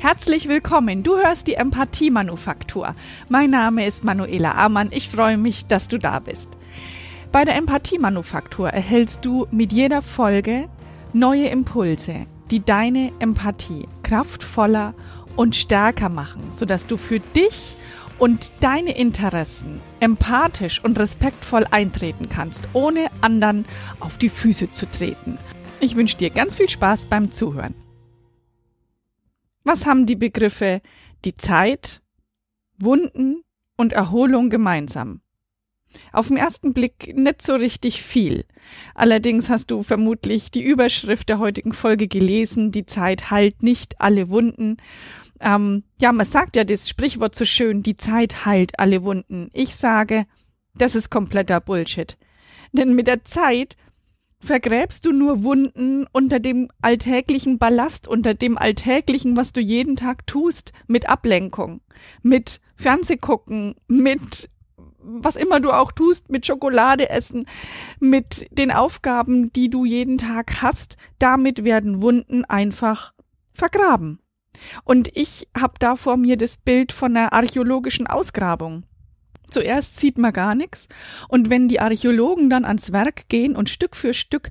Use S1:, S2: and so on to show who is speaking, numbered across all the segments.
S1: Herzlich willkommen. Du hörst die Empathie-Manufaktur. Mein Name ist Manuela Amann. Ich freue mich, dass du da bist. Bei der Empathie-Manufaktur erhältst du mit jeder Folge neue Impulse, die deine Empathie kraftvoller und stärker machen, sodass du für dich und deine Interessen empathisch und respektvoll eintreten kannst, ohne anderen auf die Füße zu treten. Ich wünsche dir ganz viel Spaß beim Zuhören. Was haben die Begriffe die Zeit, Wunden und Erholung gemeinsam? Auf den ersten Blick nicht so richtig viel. Allerdings hast du vermutlich die Überschrift der heutigen Folge gelesen, die Zeit heilt nicht alle Wunden. Ähm, ja, man sagt ja das Sprichwort so schön, die Zeit heilt alle Wunden. Ich sage, das ist kompletter Bullshit. Denn mit der Zeit vergräbst du nur Wunden unter dem alltäglichen Ballast, unter dem alltäglichen, was du jeden Tag tust, mit Ablenkung, mit Fernsehgucken, mit was immer du auch tust, mit Schokolade essen, mit den Aufgaben, die du jeden Tag hast, damit werden Wunden einfach vergraben. Und ich habe da vor mir das Bild von einer archäologischen Ausgrabung. Zuerst sieht man gar nichts und wenn die Archäologen dann ans Werk gehen und Stück für Stück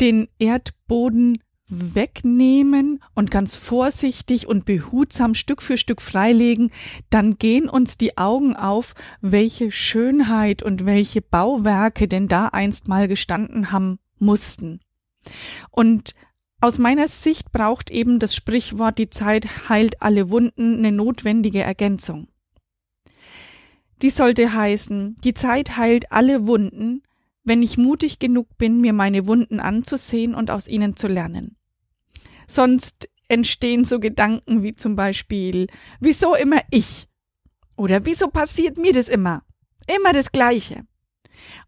S1: den Erdboden wegnehmen und ganz vorsichtig und behutsam Stück für Stück freilegen, dann gehen uns die Augen auf, welche Schönheit und welche Bauwerke denn da einst mal gestanden haben mussten. Und aus meiner Sicht braucht eben das Sprichwort die Zeit heilt alle Wunden eine notwendige Ergänzung. Die sollte heißen, die Zeit heilt alle Wunden, wenn ich mutig genug bin, mir meine Wunden anzusehen und aus ihnen zu lernen. Sonst entstehen so Gedanken wie zum Beispiel, wieso immer ich? Oder wieso passiert mir das immer? Immer das Gleiche.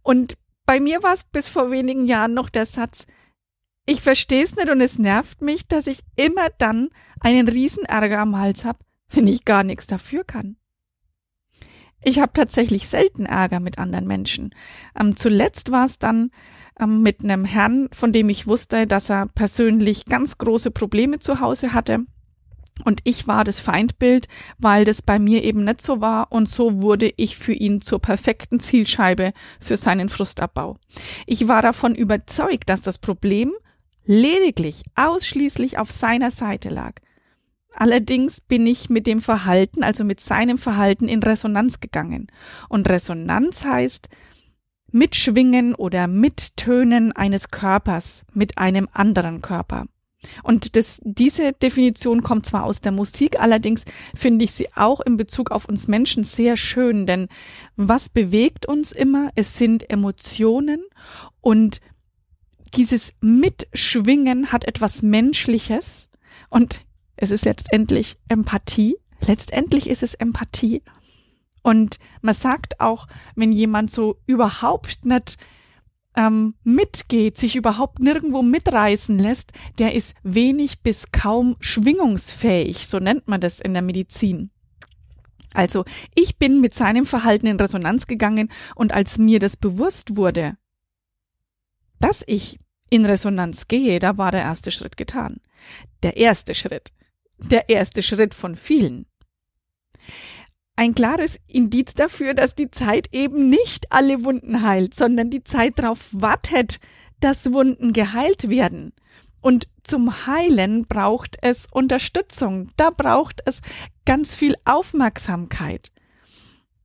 S1: Und bei mir war es bis vor wenigen Jahren noch der Satz, ich verstehe es nicht und es nervt mich, dass ich immer dann einen Riesenärger am Hals habe, wenn ich gar nichts dafür kann. Ich habe tatsächlich selten Ärger mit anderen Menschen. Ähm, zuletzt war es dann ähm, mit einem Herrn, von dem ich wusste, dass er persönlich ganz große Probleme zu Hause hatte. Und ich war das Feindbild, weil das bei mir eben nicht so war und so wurde ich für ihn zur perfekten Zielscheibe für seinen Frustabbau. Ich war davon überzeugt, dass das Problem lediglich ausschließlich auf seiner Seite lag. Allerdings bin ich mit dem Verhalten, also mit seinem Verhalten in Resonanz gegangen. Und Resonanz heißt Mitschwingen oder Mittönen eines Körpers mit einem anderen Körper. Und das, diese Definition kommt zwar aus der Musik, allerdings finde ich sie auch in Bezug auf uns Menschen sehr schön, denn was bewegt uns immer? Es sind Emotionen und dieses Mitschwingen hat etwas Menschliches und es ist letztendlich Empathie. Letztendlich ist es Empathie. Und man sagt auch, wenn jemand so überhaupt nicht ähm, mitgeht, sich überhaupt nirgendwo mitreißen lässt, der ist wenig bis kaum schwingungsfähig, so nennt man das in der Medizin. Also ich bin mit seinem Verhalten in Resonanz gegangen und als mir das bewusst wurde, dass ich in Resonanz gehe, da war der erste Schritt getan. Der erste Schritt der erste Schritt von vielen. Ein klares Indiz dafür, dass die Zeit eben nicht alle Wunden heilt, sondern die Zeit darauf wartet, dass Wunden geheilt werden. Und zum Heilen braucht es Unterstützung, da braucht es ganz viel Aufmerksamkeit.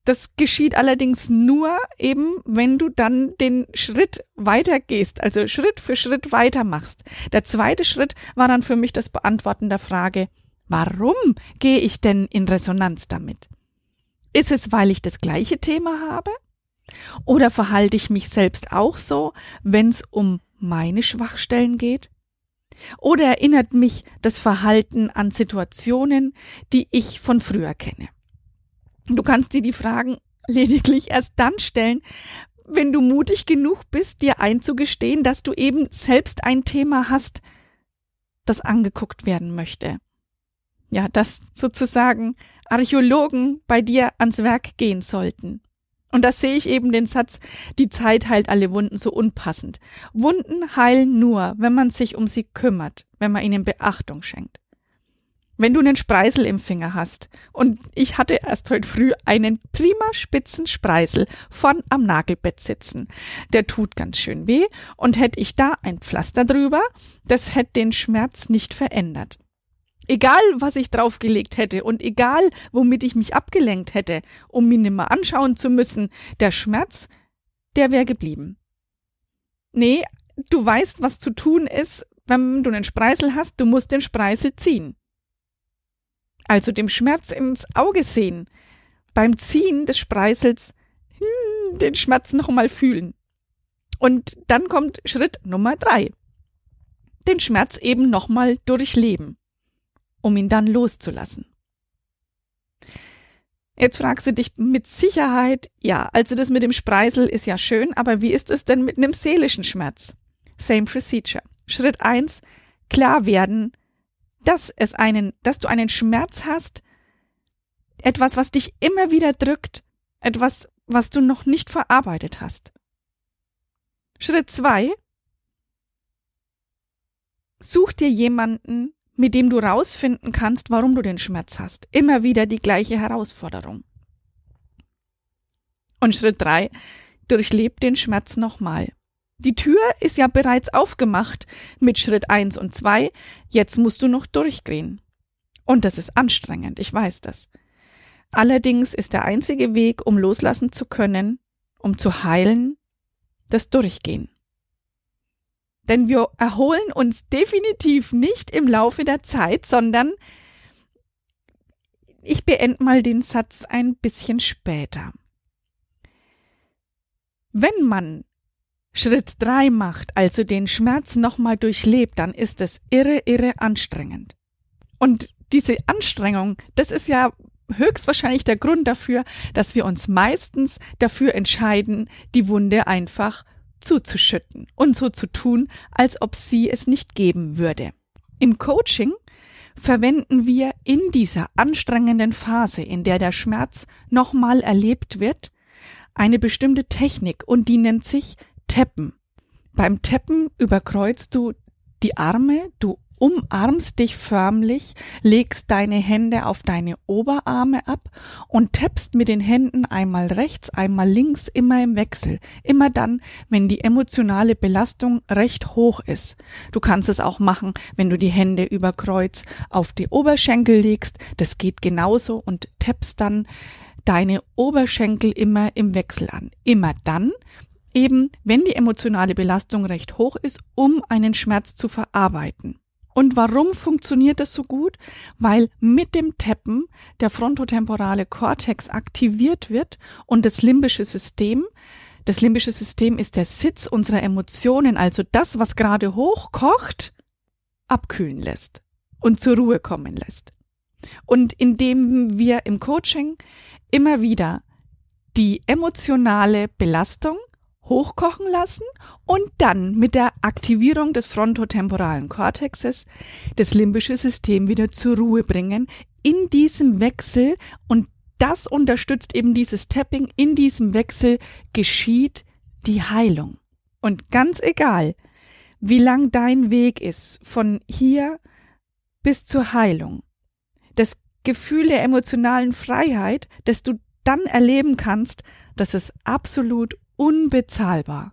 S1: Das geschieht allerdings nur eben, wenn du dann den Schritt weitergehst, also Schritt für Schritt weitermachst. Der zweite Schritt war dann für mich das Beantworten der Frage, Warum gehe ich denn in Resonanz damit? Ist es, weil ich das gleiche Thema habe? Oder verhalte ich mich selbst auch so, wenn es um meine Schwachstellen geht? Oder erinnert mich das Verhalten an Situationen, die ich von früher kenne? Du kannst dir die Fragen lediglich erst dann stellen, wenn du mutig genug bist, dir einzugestehen, dass du eben selbst ein Thema hast, das angeguckt werden möchte ja, dass sozusagen Archäologen bei dir ans Werk gehen sollten. Und da sehe ich eben den Satz, die Zeit heilt alle Wunden so unpassend. Wunden heilen nur, wenn man sich um sie kümmert, wenn man ihnen Beachtung schenkt. wenn du einen Spreisel im Finger hast. Und ich hatte erst heute früh einen prima spitzen Spreisel von am Nagelbett sitzen. Der tut ganz schön weh und hätte ich da ein Pflaster drüber, das hätte den Schmerz nicht verändert. Egal, was ich draufgelegt hätte und egal, womit ich mich abgelenkt hätte, um mich nimmer anschauen zu müssen, der Schmerz, der wäre geblieben. Nee, du weißt, was zu tun ist, wenn du einen Spreisel hast, du musst den Spreisel ziehen also dem Schmerz ins Auge sehen, beim Ziehen des Spreisels hm, den Schmerz noch mal fühlen. Und dann kommt Schritt Nummer drei. Den Schmerz eben noch mal durchleben, um ihn dann loszulassen. Jetzt fragst du dich mit Sicherheit, ja, also das mit dem Spreisel ist ja schön, aber wie ist es denn mit einem seelischen Schmerz? Same procedure. Schritt eins: klar werden, dass es einen, dass du einen Schmerz hast, etwas, was dich immer wieder drückt, etwas, was du noch nicht verarbeitet hast. Schritt zwei. Such dir jemanden, mit dem du rausfinden kannst, warum du den Schmerz hast. Immer wieder die gleiche Herausforderung. Und Schritt drei. Durchleb den Schmerz nochmal. Die Tür ist ja bereits aufgemacht mit Schritt eins und zwei. Jetzt musst du noch durchgehen. Und das ist anstrengend, ich weiß das. Allerdings ist der einzige Weg, um loslassen zu können, um zu heilen, das Durchgehen. Denn wir erholen uns definitiv nicht im Laufe der Zeit, sondern ich beende mal den Satz ein bisschen später. Wenn man Schritt drei macht, also den Schmerz nochmal durchlebt, dann ist es irre, irre anstrengend. Und diese Anstrengung, das ist ja höchstwahrscheinlich der Grund dafür, dass wir uns meistens dafür entscheiden, die Wunde einfach zuzuschütten und so zu tun, als ob sie es nicht geben würde. Im Coaching verwenden wir in dieser anstrengenden Phase, in der der Schmerz nochmal erlebt wird, eine bestimmte Technik und die nennt sich Teppen. Beim Teppen überkreuzt du die Arme, du umarmst dich förmlich, legst deine Hände auf deine Oberarme ab und tappst mit den Händen einmal rechts, einmal links, immer im Wechsel. Immer dann, wenn die emotionale Belastung recht hoch ist. Du kannst es auch machen, wenn du die Hände über Kreuz auf die Oberschenkel legst. Das geht genauso und tappst dann deine Oberschenkel immer im Wechsel an. Immer dann, eben wenn die emotionale Belastung recht hoch ist, um einen Schmerz zu verarbeiten. Und warum funktioniert das so gut? Weil mit dem Teppen der frontotemporale Kortex aktiviert wird und das limbische System, das limbische System ist der Sitz unserer Emotionen, also das, was gerade hochkocht, abkühlen lässt und zur Ruhe kommen lässt. Und indem wir im Coaching immer wieder die emotionale Belastung hochkochen lassen und dann mit der Aktivierung des frontotemporalen Kortexes das limbische System wieder zur Ruhe bringen in diesem Wechsel und das unterstützt eben dieses Tapping. In diesem Wechsel geschieht die Heilung. Und ganz egal, wie lang dein Weg ist, von hier bis zur Heilung, das Gefühl der emotionalen Freiheit, das du dann erleben kannst, das ist absolut unbezahlbar.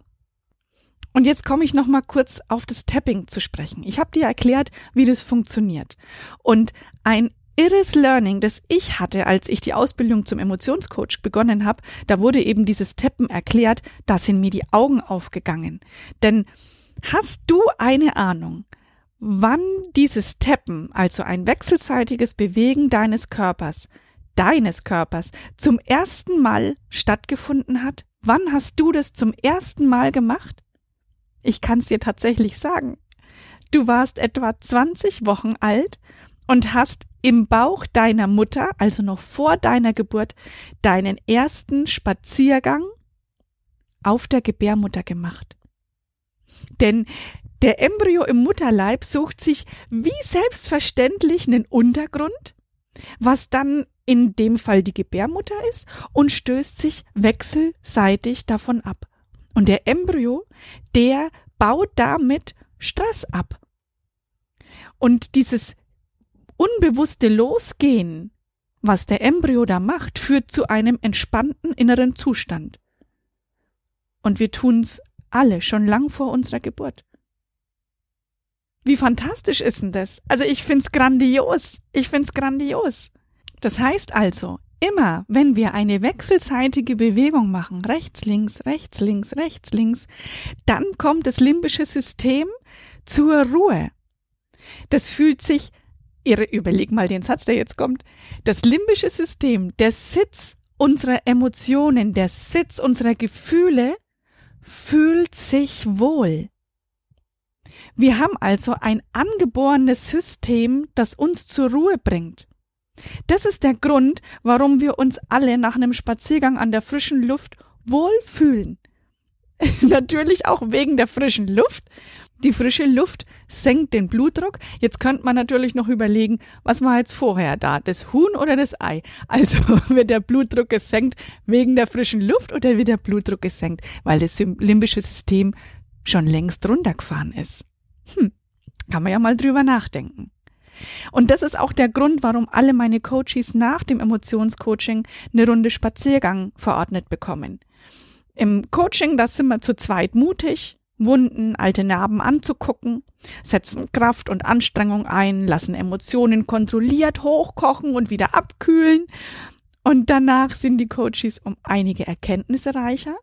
S1: Und jetzt komme ich noch mal kurz auf das Tapping zu sprechen. Ich habe dir erklärt, wie das funktioniert. Und ein irres Learning, das ich hatte, als ich die Ausbildung zum Emotionscoach begonnen habe, da wurde eben dieses Tappen erklärt, da sind mir die Augen aufgegangen. Denn hast du eine Ahnung, wann dieses Tappen, also ein wechselseitiges Bewegen deines Körpers, deines Körpers, zum ersten Mal stattgefunden hat? Wann hast du das zum ersten Mal gemacht? Ich kann's dir tatsächlich sagen. Du warst etwa 20 Wochen alt und hast im Bauch deiner Mutter, also noch vor deiner Geburt, deinen ersten Spaziergang auf der Gebärmutter gemacht. Denn der Embryo im Mutterleib sucht sich wie selbstverständlich einen Untergrund, was dann in dem Fall die Gebärmutter ist und stößt sich wechselseitig davon ab. Und der Embryo, der baut damit Stress ab. Und dieses unbewusste Losgehen, was der Embryo da macht, führt zu einem entspannten inneren Zustand. Und wir tun's alle schon lang vor unserer Geburt. Wie fantastisch ist denn das? Also ich find's grandios. Ich find's grandios. Das heißt also, immer wenn wir eine wechselseitige Bewegung machen, rechts, links, rechts, links, rechts, links, dann kommt das limbische System zur Ruhe. Das fühlt sich, irre, überleg mal den Satz, der jetzt kommt. Das limbische System, der Sitz unserer Emotionen, der Sitz unserer Gefühle, fühlt sich wohl. Wir haben also ein angeborenes System, das uns zur Ruhe bringt. Das ist der Grund, warum wir uns alle nach einem Spaziergang an der frischen Luft wohlfühlen. Natürlich auch wegen der frischen Luft. Die frische Luft senkt den Blutdruck. Jetzt könnte man natürlich noch überlegen, was war jetzt vorher da, das Huhn oder das Ei? Also wird der Blutdruck gesenkt wegen der frischen Luft oder wird der Blutdruck gesenkt, weil das limbische System schon längst runtergefahren ist? Hm, kann man ja mal drüber nachdenken. Und das ist auch der Grund, warum alle meine Coaches nach dem Emotionscoaching eine Runde Spaziergang verordnet bekommen. Im Coaching, da sind wir zu zweit mutig, Wunden, alte Narben anzugucken, setzen Kraft und Anstrengung ein, lassen Emotionen kontrolliert hochkochen und wieder abkühlen. Und danach sind die Coaches um einige Erkenntnisse reicher.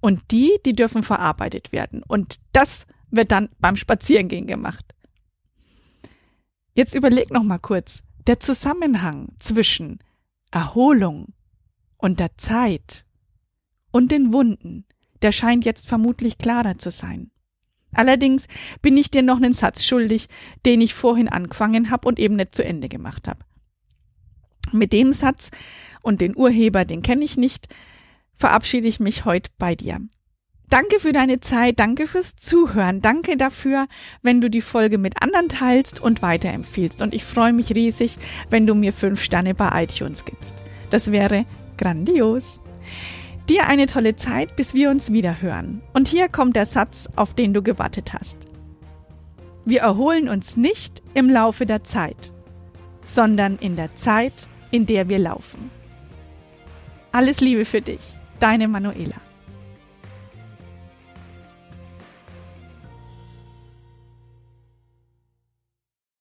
S1: Und die, die dürfen verarbeitet werden. Und das wird dann beim Spazierengehen gemacht. Jetzt überleg noch mal kurz. Der Zusammenhang zwischen Erholung und der Zeit und den Wunden, der scheint jetzt vermutlich klarer zu sein. Allerdings bin ich dir noch einen Satz schuldig, den ich vorhin angefangen habe und eben nicht zu Ende gemacht habe. Mit dem Satz und den Urheber, den kenne ich nicht, verabschiede ich mich heute bei dir. Danke für deine Zeit, danke fürs Zuhören, danke dafür, wenn du die Folge mit anderen teilst und weiterempfiehlst. Und ich freue mich riesig, wenn du mir fünf Sterne bei iTunes gibst. Das wäre grandios. Dir eine tolle Zeit, bis wir uns wieder hören. Und hier kommt der Satz, auf den du gewartet hast. Wir erholen uns nicht im Laufe der Zeit, sondern in der Zeit, in der wir laufen. Alles Liebe für dich, deine Manuela.